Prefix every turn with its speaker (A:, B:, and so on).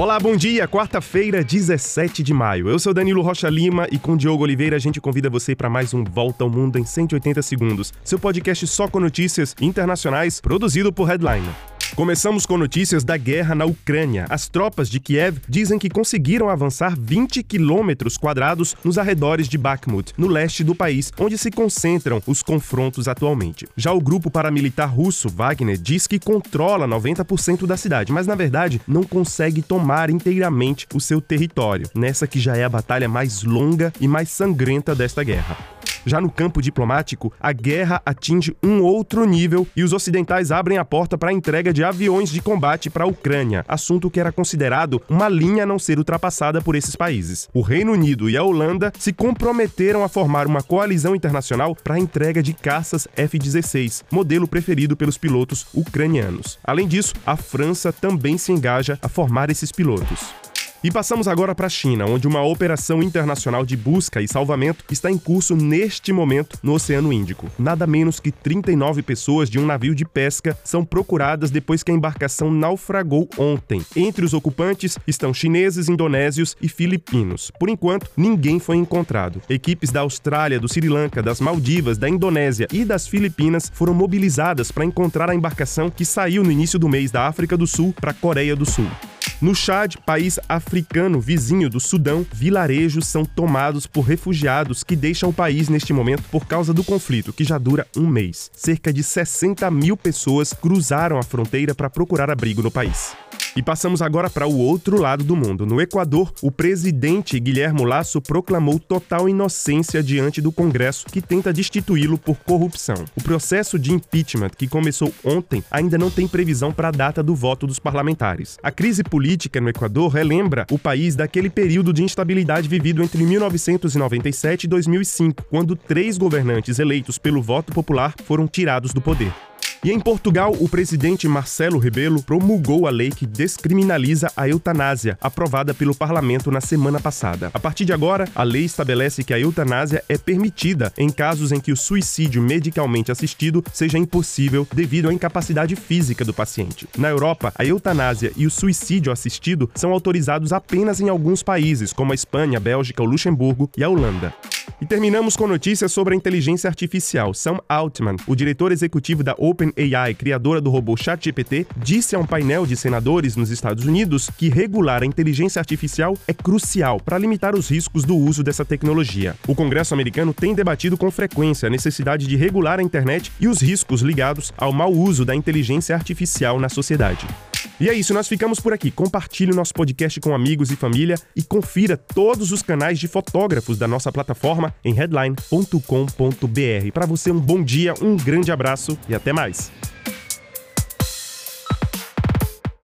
A: Olá, bom dia. Quarta-feira, 17 de maio. Eu sou Danilo Rocha Lima e com Diogo Oliveira a gente convida você para mais um Volta ao Mundo em 180 segundos. Seu podcast só com notícias internacionais, produzido por Headline. Começamos com notícias da guerra na Ucrânia. As tropas de Kiev dizem que conseguiram avançar 20 quilômetros quadrados nos arredores de Bakhmut, no leste do país, onde se concentram os confrontos atualmente. Já o grupo paramilitar russo Wagner diz que controla 90% da cidade, mas na verdade não consegue tomar inteiramente o seu território, nessa que já é a batalha mais longa e mais sangrenta desta guerra. Já no campo diplomático, a guerra atinge um outro nível e os ocidentais abrem a porta para a entrega de aviões de combate para a Ucrânia, assunto que era considerado uma linha a não ser ultrapassada por esses países. O Reino Unido e a Holanda se comprometeram a formar uma coalizão internacional para a entrega de caças F-16, modelo preferido pelos pilotos ucranianos. Além disso, a França também se engaja a formar esses pilotos. E passamos agora para a China, onde uma operação internacional de busca e salvamento está em curso neste momento no Oceano Índico. Nada menos que 39 pessoas de um navio de pesca são procuradas depois que a embarcação naufragou ontem. Entre os ocupantes estão chineses, indonésios e filipinos. Por enquanto, ninguém foi encontrado. Equipes da Austrália, do Sri Lanka, das Maldivas, da Indonésia e das Filipinas foram mobilizadas para encontrar a embarcação que saiu no início do mês da África do Sul para a Coreia do Sul. No Chad, país africano vizinho do Sudão, vilarejos são tomados por refugiados que deixam o país neste momento por causa do conflito, que já dura um mês. Cerca de 60 mil pessoas cruzaram a fronteira para procurar abrigo no país. E passamos agora para o outro lado do mundo. No Equador, o presidente Guilherme Lasso proclamou total inocência diante do Congresso, que tenta destituí-lo por corrupção. O processo de impeachment, que começou ontem, ainda não tem previsão para a data do voto dos parlamentares. A crise política no Equador relembra o país daquele período de instabilidade vivido entre 1997 e 2005, quando três governantes eleitos pelo voto popular foram tirados do poder. E em Portugal, o presidente Marcelo Rebelo promulgou a lei que descriminaliza a eutanásia, aprovada pelo parlamento na semana passada. A partir de agora, a lei estabelece que a eutanásia é permitida em casos em que o suicídio medicalmente assistido seja impossível devido à incapacidade física do paciente. Na Europa, a eutanásia e o suicídio assistido são autorizados apenas em alguns países, como a Espanha, a Bélgica, o Luxemburgo e a Holanda. E terminamos com notícias sobre a inteligência artificial. Sam Altman, o diretor executivo da OpenAI, criadora do robô ChatGPT, disse a um painel de senadores nos Estados Unidos que regular a inteligência artificial é crucial para limitar os riscos do uso dessa tecnologia. O Congresso americano tem debatido com frequência a necessidade de regular a internet e os riscos ligados ao mau uso da inteligência artificial na sociedade. E é isso, nós ficamos por aqui. Compartilhe o nosso podcast com amigos e família e confira todos os canais de fotógrafos da nossa plataforma em headline.com.br. Para você, um bom dia, um grande abraço e até mais.